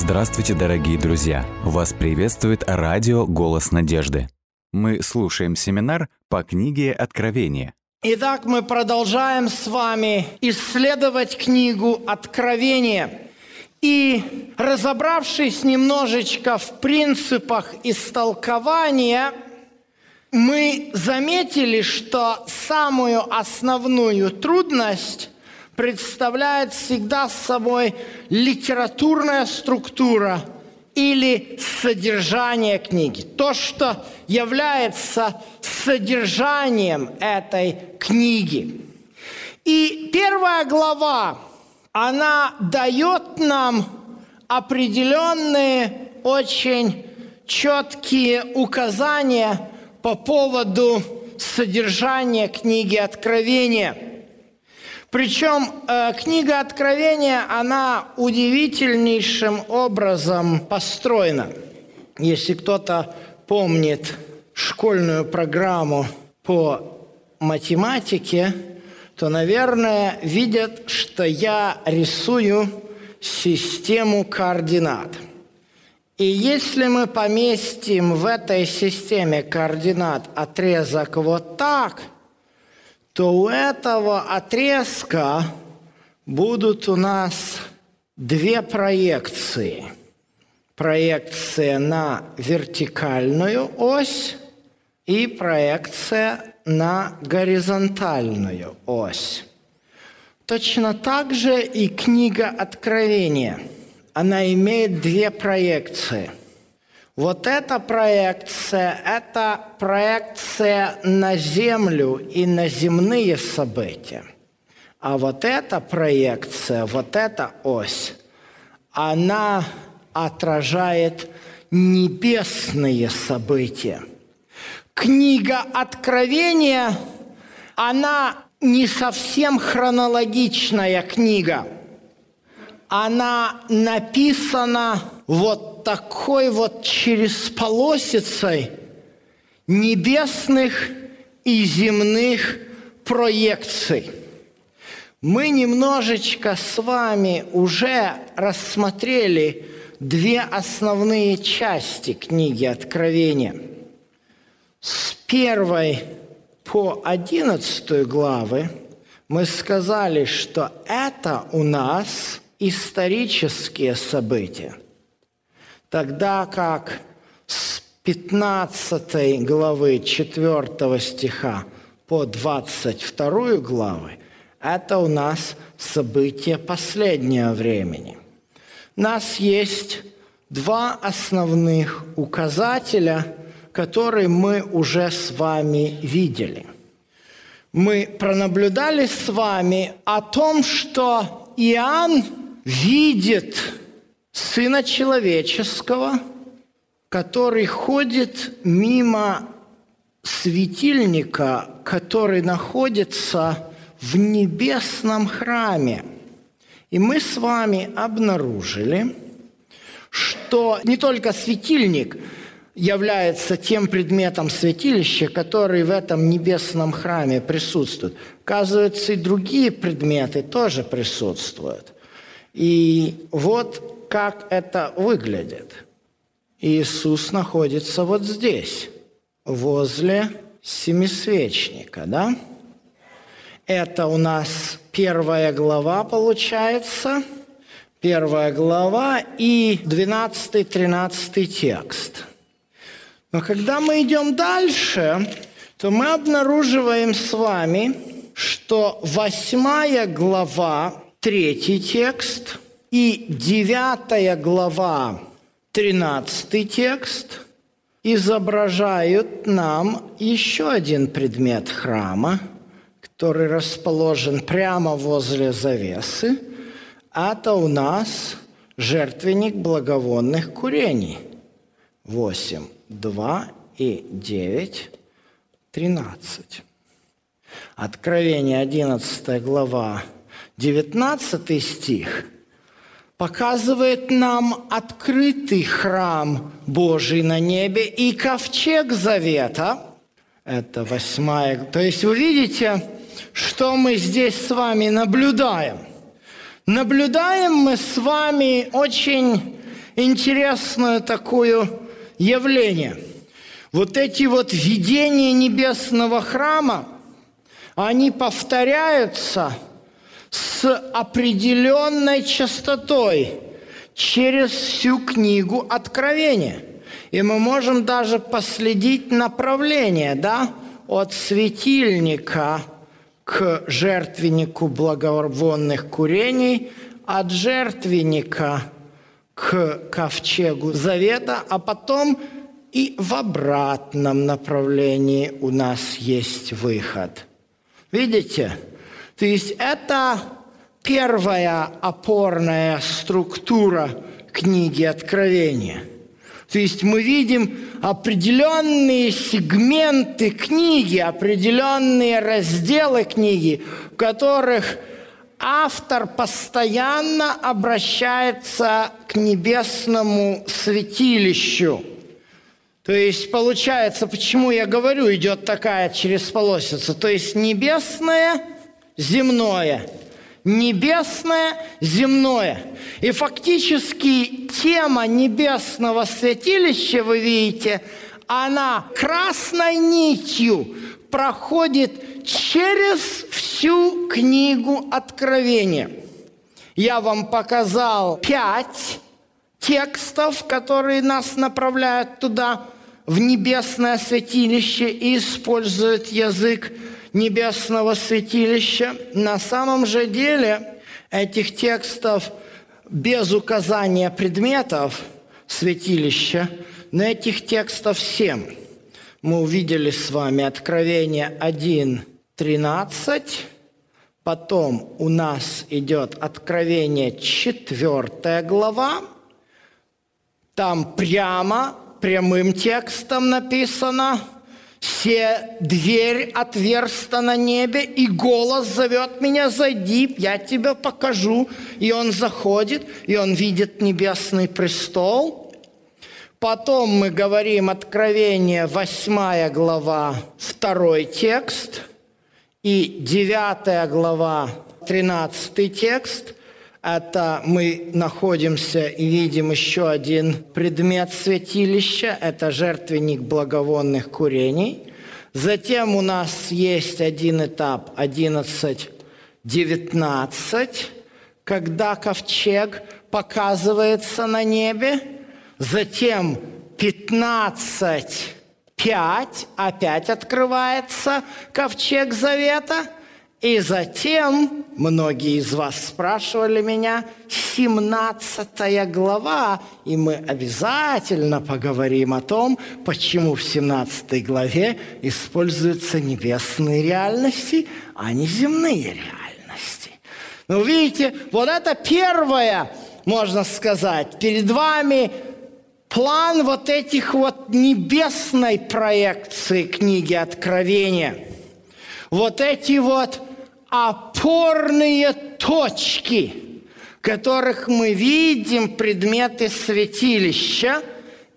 Здравствуйте, дорогие друзья! Вас приветствует радио «Голос надежды». Мы слушаем семинар по книге «Откровение». Итак, мы продолжаем с вами исследовать книгу «Откровение». И разобравшись немножечко в принципах истолкования, мы заметили, что самую основную трудность представляет всегда собой литературная структура или содержание книги. То, что является содержанием этой книги. И первая глава, она дает нам определенные очень четкие указания по поводу содержания книги Откровения – причем э, книга Откровения, она удивительнейшим образом построена. Если кто-то помнит школьную программу по математике, то, наверное, видят, что я рисую систему координат. И если мы поместим в этой системе координат отрезок вот так – то у этого отрезка будут у нас две проекции. Проекция на вертикальную ось и проекция на горизонтальную ось. Точно так же и книга Откровения. Она имеет две проекции – вот эта проекция – это проекция на Землю и на земные события. А вот эта проекция, вот эта ось, она отражает небесные события. Книга Откровения, она не совсем хронологичная книга. Она написана вот такой вот через полосицей небесных и земных проекций. Мы немножечко с вами уже рассмотрели две основные части книги Откровения. С первой по одиннадцатую главы мы сказали, что это у нас исторические события – Тогда как с 15 главы 4 стиха по 22 главы это у нас события последнего времени. У нас есть два основных указателя, которые мы уже с вами видели. Мы пронаблюдали с вами о том, что Иоанн видит Сына Человеческого, который ходит мимо светильника, который находится в небесном храме. И мы с вами обнаружили, что не только светильник является тем предметом святилища, который в этом небесном храме присутствует. Оказывается, и другие предметы тоже присутствуют. И вот как это выглядит. Иисус находится вот здесь, возле семисвечника, да? Это у нас первая глава получается, первая глава и 12-13 текст. Но когда мы идем дальше, то мы обнаруживаем с вами, что восьмая глава, третий текст – и 9 глава, 13 текст, изображают нам еще один предмет храма, который расположен прямо возле завесы. Это у нас жертвенник благовонных курений. 8, 2 и 9, 13. Откровение 11 глава, 19 стих – показывает нам открытый храм Божий на небе и ковчег завета. Это восьмая. То есть вы видите, что мы здесь с вами наблюдаем. Наблюдаем мы с вами очень интересное такое явление. Вот эти вот видения небесного храма, они повторяются с определенной частотой через всю книгу Откровения. И мы можем даже последить направление, да, от светильника к жертвеннику благовонных курений, от жертвенника к ковчегу завета, а потом и в обратном направлении у нас есть выход. Видите? То есть это первая опорная структура книги Откровения. То есть мы видим определенные сегменты книги, определенные разделы книги, в которых автор постоянно обращается к небесному святилищу. То есть получается, почему я говорю, идет такая через полосица. То есть небесное, земное – небесное, земное. И фактически тема небесного святилища, вы видите, она красной нитью проходит через всю книгу Откровения. Я вам показал пять текстов, которые нас направляют туда, в небесное святилище, и используют язык небесного святилища. На самом же деле этих текстов без указания предметов святилища, но этих текстов семь. Мы увидели с вами Откровение 1, 13, потом у нас идет Откровение 4 глава, там прямо, прямым текстом написано – все дверь отверста на небе, и голос зовет меня, зайди, я тебе покажу. И он заходит, и он видит небесный престол. Потом мы говорим Откровение, 8 глава, второй текст, и 9 глава, 13 текст – это мы находимся и видим еще один предмет святилища, это жертвенник благовонных курений. Затем у нас есть один этап 11-19, когда ковчег показывается на небе. Затем 15 5 опять открывается ковчег завета – и затем, многие из вас спрашивали меня, 17 глава, и мы обязательно поговорим о том, почему в 17 главе используются небесные реальности, а не земные реальности. Ну, видите, вот это первое, можно сказать, перед вами план вот этих вот небесной проекции книги Откровения. Вот эти вот опорные точки, которых мы видим предметы святилища,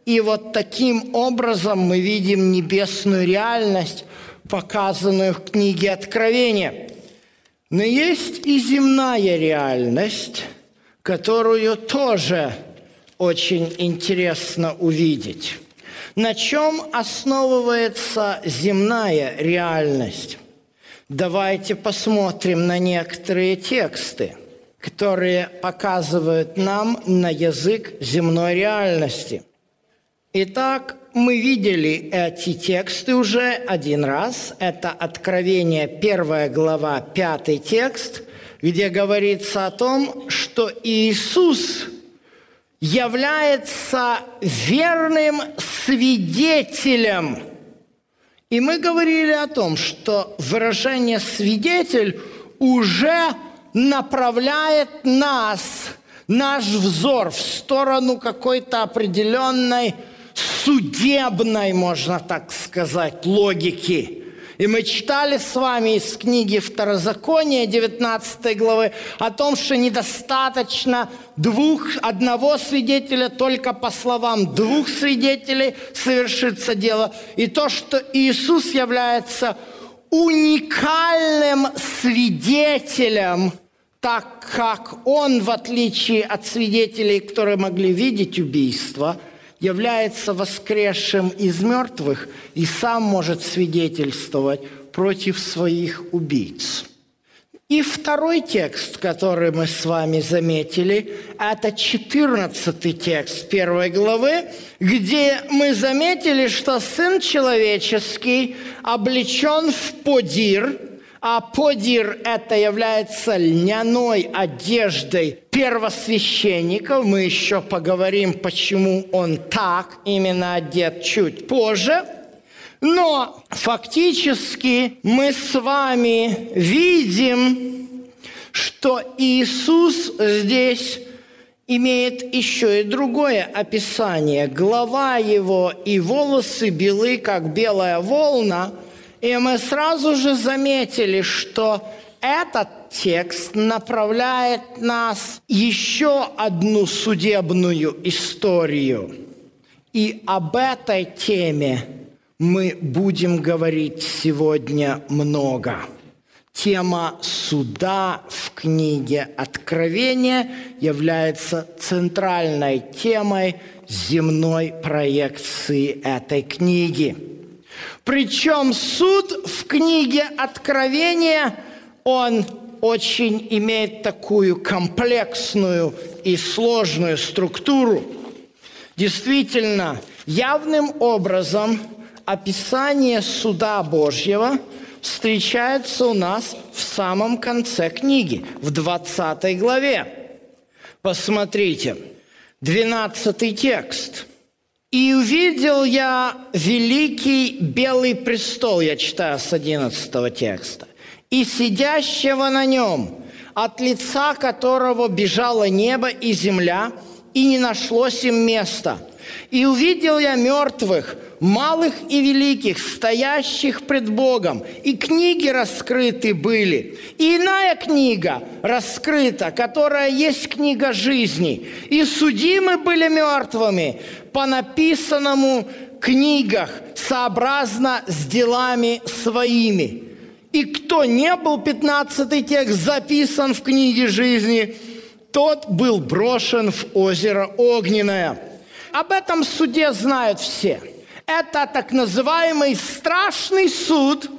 и вот таким образом мы видим небесную реальность, показанную в книге Откровения. Но есть и земная реальность, которую тоже очень интересно увидеть. На чем основывается земная реальность? Давайте посмотрим на некоторые тексты, которые показывают нам на язык земной реальности. Итак, мы видели эти тексты уже один раз. Это Откровение, первая глава, пятый текст, где говорится о том, что Иисус является верным свидетелем – и мы говорили о том, что выражение «свидетель» уже направляет нас, наш взор в сторону какой-то определенной судебной, можно так сказать, логики – и мы читали с вами из книги Второзакония 19 главы о том, что недостаточно двух, одного свидетеля, только по словам двух свидетелей совершится дело. И то, что Иисус является уникальным свидетелем так как он, в отличие от свидетелей, которые могли видеть убийство, является воскресшим из мертвых и сам может свидетельствовать против своих убийц. И второй текст, который мы с вами заметили, это 14 текст первой главы, где мы заметили, что Сын Человеческий облечен в подир – а подир это является льняной одеждой первосвященников. Мы еще поговорим, почему он так именно одет чуть позже. Но фактически мы с вами видим, что Иисус здесь имеет еще и другое описание. Глава его и волосы белы, как белая волна – и мы сразу же заметили, что этот текст направляет нас еще одну судебную историю. И об этой теме мы будем говорить сегодня много. Тема суда в книге Откровения является центральной темой земной проекции этой книги. Причем суд в книге Откровения, он очень имеет такую комплексную и сложную структуру. Действительно, явным образом описание суда Божьего встречается у нас в самом конце книги, в 20 главе. Посмотрите, 12 текст – и увидел я великий белый престол, я читаю с 11 текста, и сидящего на нем, от лица которого бежало небо и земля, и не нашлось им места. И увидел я мертвых, малых и великих, стоящих пред Богом, и книги раскрыты были. И иная книга раскрыта, которая есть книга жизни. И судимы были мертвыми по написанному книгах, сообразно с делами своими. И кто не был, 15 текст, записан в книге жизни, тот был брошен в озеро Огненное. Об этом суде знают все. Это так называемый страшный суд,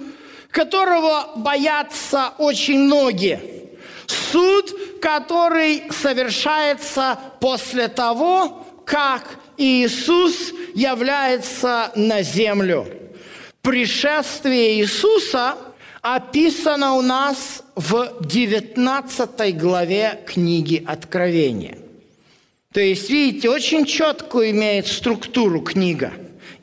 которого боятся очень многие. Суд, который совершается после того, как Иисус является на землю. Пришествие Иисуса описано у нас в 19 главе книги Откровения. То есть, видите, очень четкую имеет структуру книга,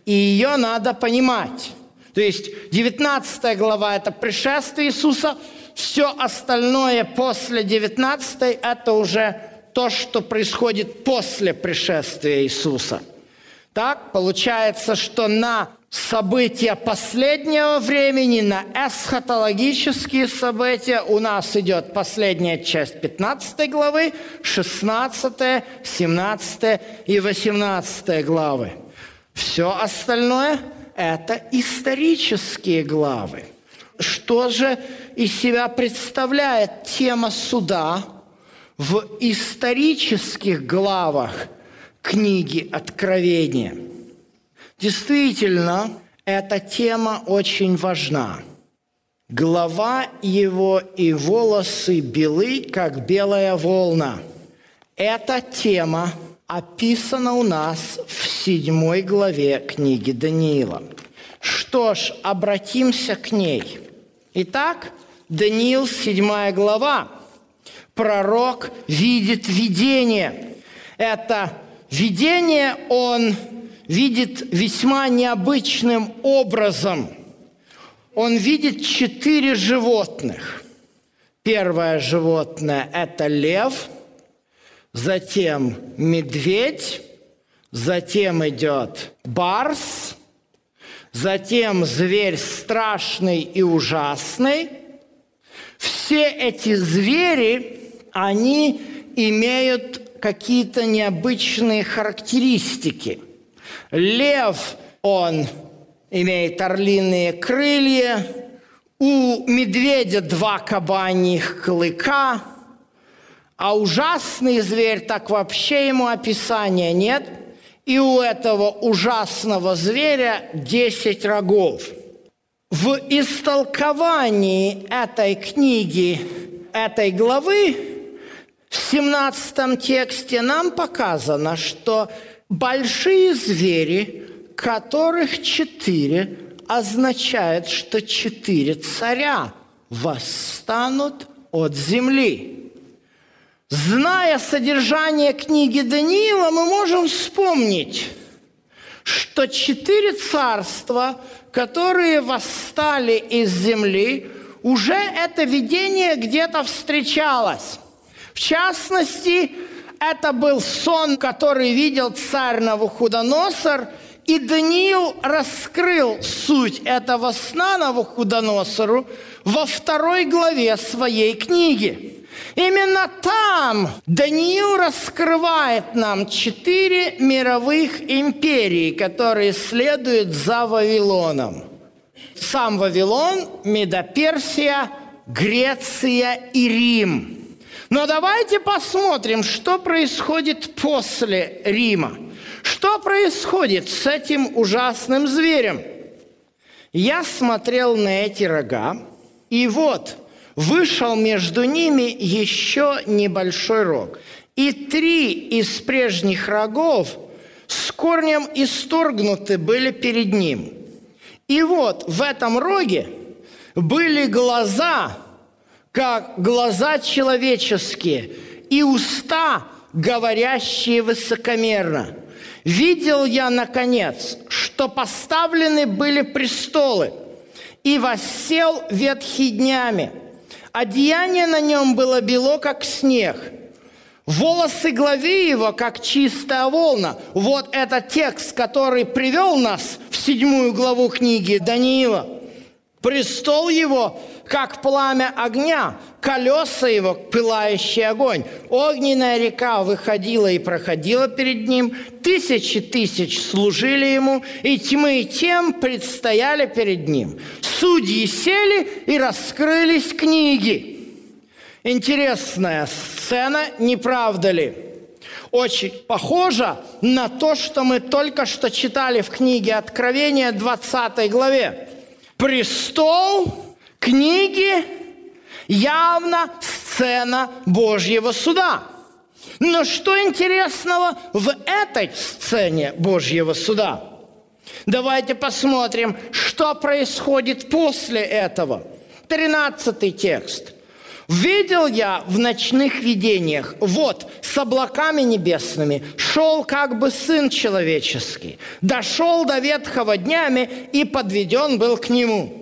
и ее надо понимать. То есть 19 глава – это пришествие Иисуса, все остальное после 19 – это уже то, что происходит после пришествия Иисуса. Так, получается, что на события последнего времени, на эсхатологические события у нас идет последняя часть 15 главы, 16, 17 и 18 главы. Все остальное – это исторические главы. Что же из себя представляет тема суда – в исторических главах книги Откровения. Действительно, эта тема очень важна. Глава его и волосы белы, как белая волна. Эта тема описана у нас в седьмой главе книги Даниила. Что ж, обратимся к ней. Итак, Даниил, седьмая глава – пророк видит видение. Это видение он видит весьма необычным образом. Он видит четыре животных. Первое животное – это лев, затем медведь, затем идет барс, затем зверь страшный и ужасный. Все эти звери они имеют какие-то необычные характеристики. Лев, он имеет орлиные крылья, у медведя два кабаньих клыка, А ужасный зверь, так вообще ему описания нет. И у этого ужасного зверя 10 рогов. В истолковании этой книги, этой главы, в 17 тексте нам показано, что большие звери, которых четыре, означает, что четыре царя восстанут от земли. Зная содержание книги Даниила, мы можем вспомнить, что четыре царства, которые восстали из земли, уже это видение где-то встречалось. В частности, это был сон, который видел царь Навуходоносор, и Даниил раскрыл суть этого сна Навуходоносору во второй главе своей книги. Именно там Даниил раскрывает нам четыре мировых империи, которые следуют за Вавилоном. Сам Вавилон, Медоперсия, Греция и Рим – но давайте посмотрим, что происходит после Рима. Что происходит с этим ужасным зверем? Я смотрел на эти рога, и вот вышел между ними еще небольшой рог. И три из прежних рогов с корнем исторгнуты были перед ним. И вот в этом роге были глаза – как глаза человеческие и уста, говорящие высокомерно. Видел я, наконец, что поставлены были престолы, и воссел ветхий днями. Одеяние на нем было бело, как снег. Волосы главы его, как чистая волна. Вот этот текст, который привел нас в седьмую главу книги Даниила. Престол его как пламя огня, колеса его – пылающий огонь. Огненная река выходила и проходила перед ним, тысячи тысяч служили ему, и тьмы тем предстояли перед ним. Судьи сели и раскрылись книги. Интересная сцена, не правда ли? Очень похожа на то, что мы только что читали в книге Откровения 20 главе. Престол книги явно сцена Божьего суда. Но что интересного в этой сцене Божьего суда? Давайте посмотрим, что происходит после этого. Тринадцатый текст. «Видел я в ночных видениях, вот, с облаками небесными, шел как бы Сын Человеческий, дошел до ветхого днями и подведен был к Нему».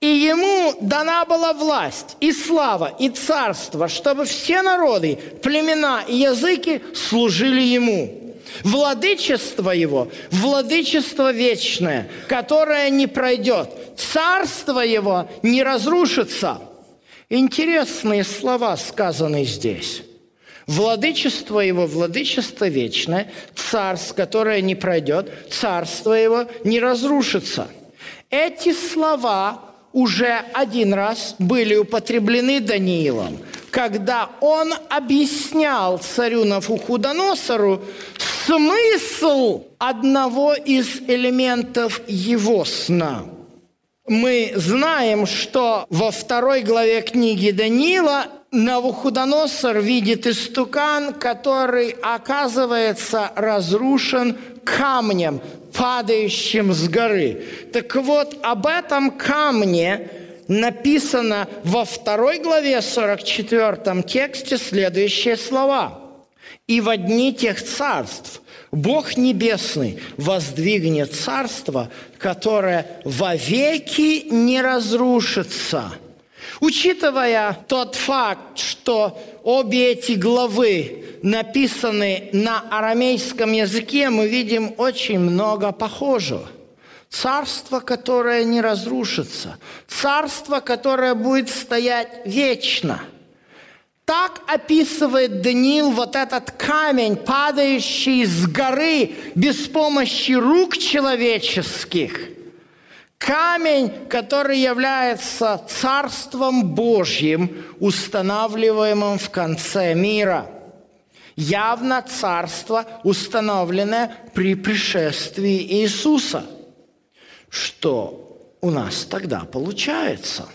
И ему дана была власть, и слава, и царство, чтобы все народы, племена и языки служили ему. Владычество его – владычество вечное, которое не пройдет. Царство его не разрушится. Интересные слова сказаны здесь. Владычество его – владычество вечное, царство, которое не пройдет, царство его не разрушится. Эти слова уже один раз были употреблены Даниилом, когда он объяснял царю Нафухудоносору смысл одного из элементов его сна. Мы знаем, что во второй главе книги Даниила Навуходоносор видит истукан, который оказывается разрушен камнем, падающим с горы. Так вот, об этом камне написано во второй главе 44 тексте следующие слова. «И в дни тех царств Бог Небесный воздвигнет царство, которое вовеки не разрушится». Учитывая тот факт, что обе эти главы написаны на арамейском языке, мы видим очень много похожего. Царство, которое не разрушится. Царство, которое будет стоять вечно. Так описывает Даниил вот этот камень, падающий с горы без помощи рук человеческих. Камень, который является Царством Божьим, устанавливаемым в конце мира. Явно Царство, установленное при пришествии Иисуса. Что у нас тогда получается?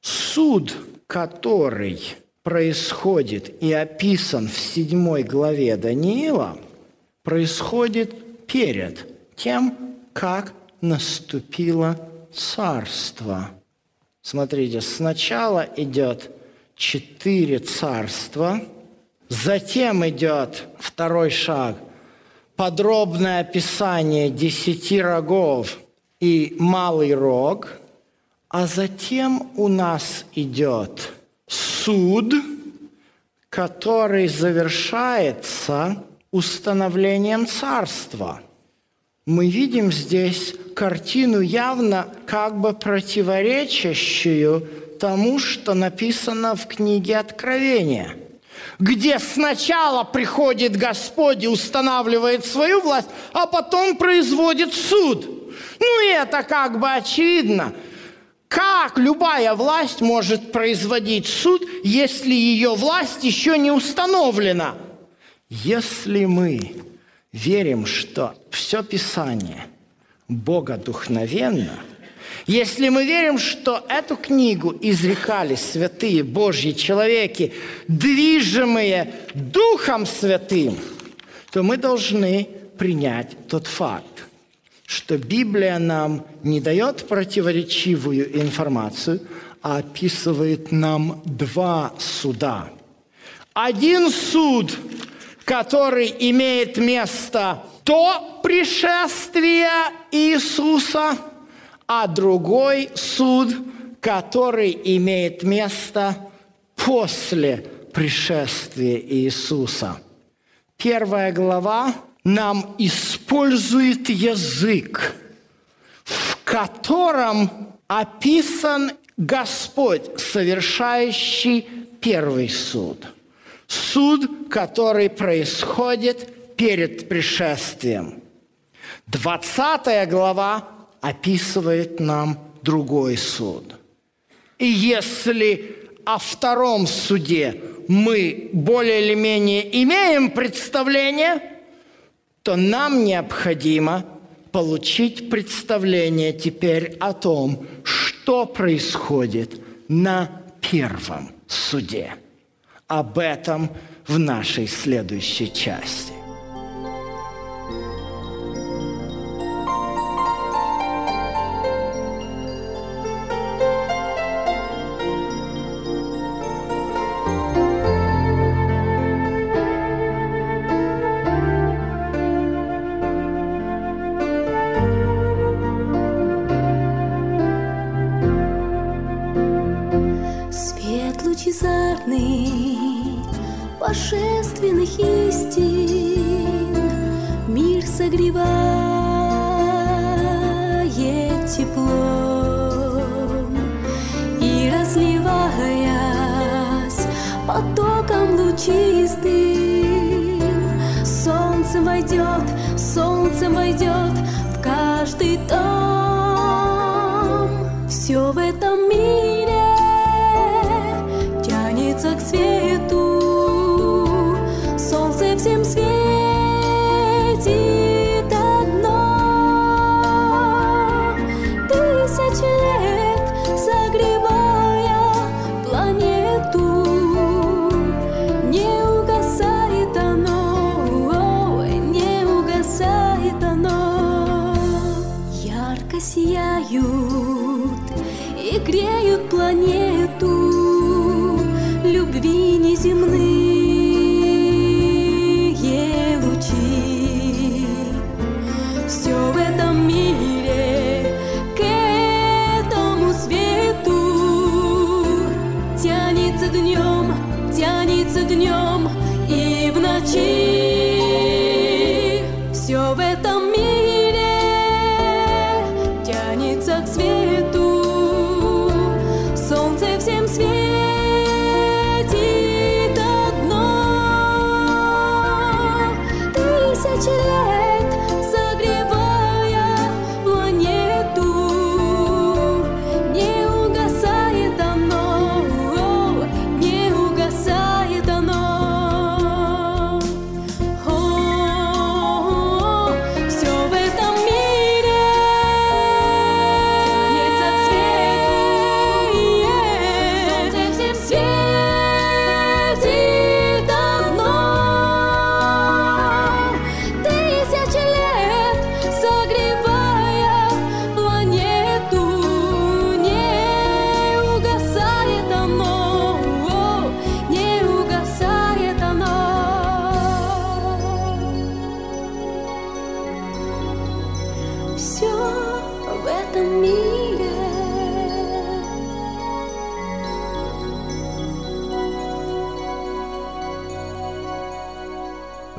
Суд, который происходит и описан в седьмой главе Даниила, происходит перед тем, как наступило царство. Смотрите, сначала идет четыре царства, затем идет второй шаг – подробное описание десяти рогов и малый рог, а затем у нас идет суд, который завершается установлением царства. Мы видим здесь картину явно как бы противоречащую тому, что написано в книге Откровения, где сначала приходит Господь и устанавливает свою власть, а потом производит суд. Ну и это как бы очевидно. Как любая власть может производить суд, если ее власть еще не установлена? Если мы верим, что все Писание – богодухновенно, если мы верим, что эту книгу изрекали святые Божьи человеки, движимые Духом Святым, то мы должны принять тот факт, что Библия нам не дает противоречивую информацию, а описывает нам два суда. Один суд, который имеет место до пришествия Иисуса, а другой суд, который имеет место после пришествия Иисуса. Первая глава нам использует язык, в котором описан Господь, совершающий первый суд. Суд, который происходит перед пришествием. Двадцатая глава описывает нам другой суд. И если о втором суде мы более или менее имеем представление, то нам необходимо получить представление теперь о том, что происходит на первом суде. Об этом в нашей следующей части. Чистым Солнце войдет, солнце войдет в каждый дом. te